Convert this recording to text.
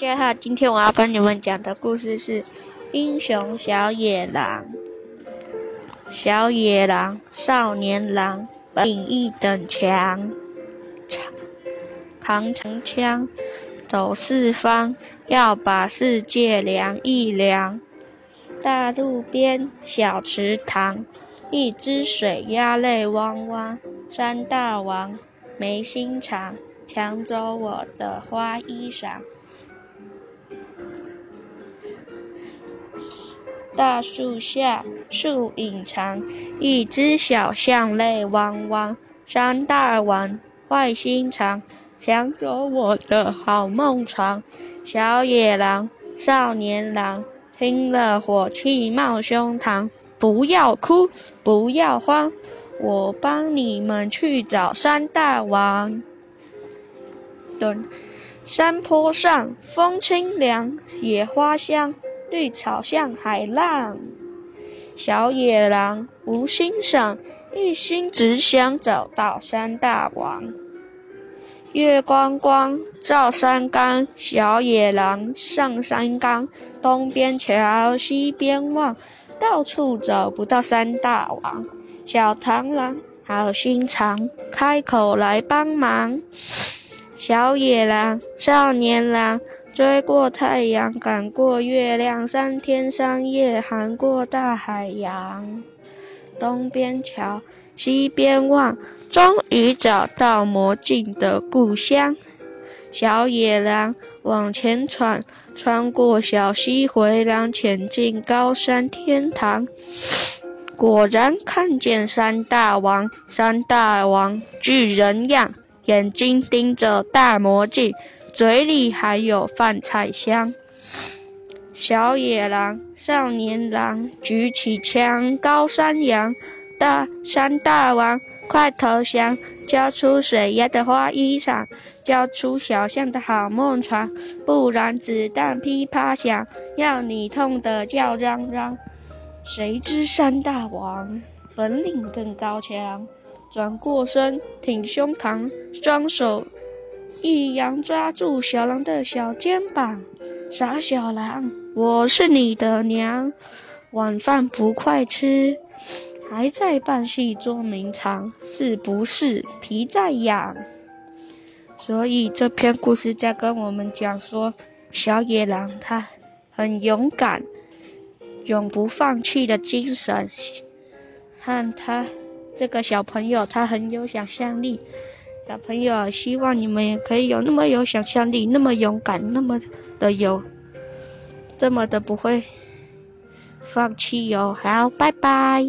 家好，今天我要跟你们讲的故事是《英雄小野狼》。小野狼，少年郎，本领一等强，扛长枪，走四方，要把世界量一量。大路边，小池塘，一只水鸭泪汪汪。山大王没心肠，抢走我的花衣裳。大树下，树影长，一只小象泪汪汪。山大王坏心肠，抢走我的好梦床。小野狼，少年郎，听了火气冒胸膛。不要哭，不要慌，我帮你们去找山大王。等山坡上，风清凉，野花香。绿草像海浪，小野狼无心赏，一心只想找到山大王。月光光照山岗，小野狼上山岗，东边瞧西边望，到处找不到山大王。小螳螂好心肠，开口来帮忙。小野狼，少年郎。追过太阳，赶过月亮，三天三夜航过大海洋。东边瞧，西边望，终于找到魔镜的故乡。小野狼往前闯，穿过小溪回廊，潜进高山天堂。果然看见山大王，山大王巨人样，眼睛盯着大魔镜。嘴里还有饭菜香，小野狼，少年郎，举起枪，高山羊，大山大王，快投降，交出水鸭的花衣裳，交出小象的好梦床，不然子弹噼啪响，要你痛得叫嚷嚷。谁知山大王本领更高强，转过身，挺胸膛，双手。一羊抓住小狼的小肩膀，傻小狼，我是你的娘，晚饭不快吃，还在扮戏捉迷藏，是不是皮在痒？所以这篇故事在跟我们讲说，小野狼他很勇敢，永不放弃的精神，和他这个小朋友他很有想象力。小朋友，希望你们也可以有那么有想象力，那么勇敢，那么的有，这么的不会放弃哟。好，拜拜。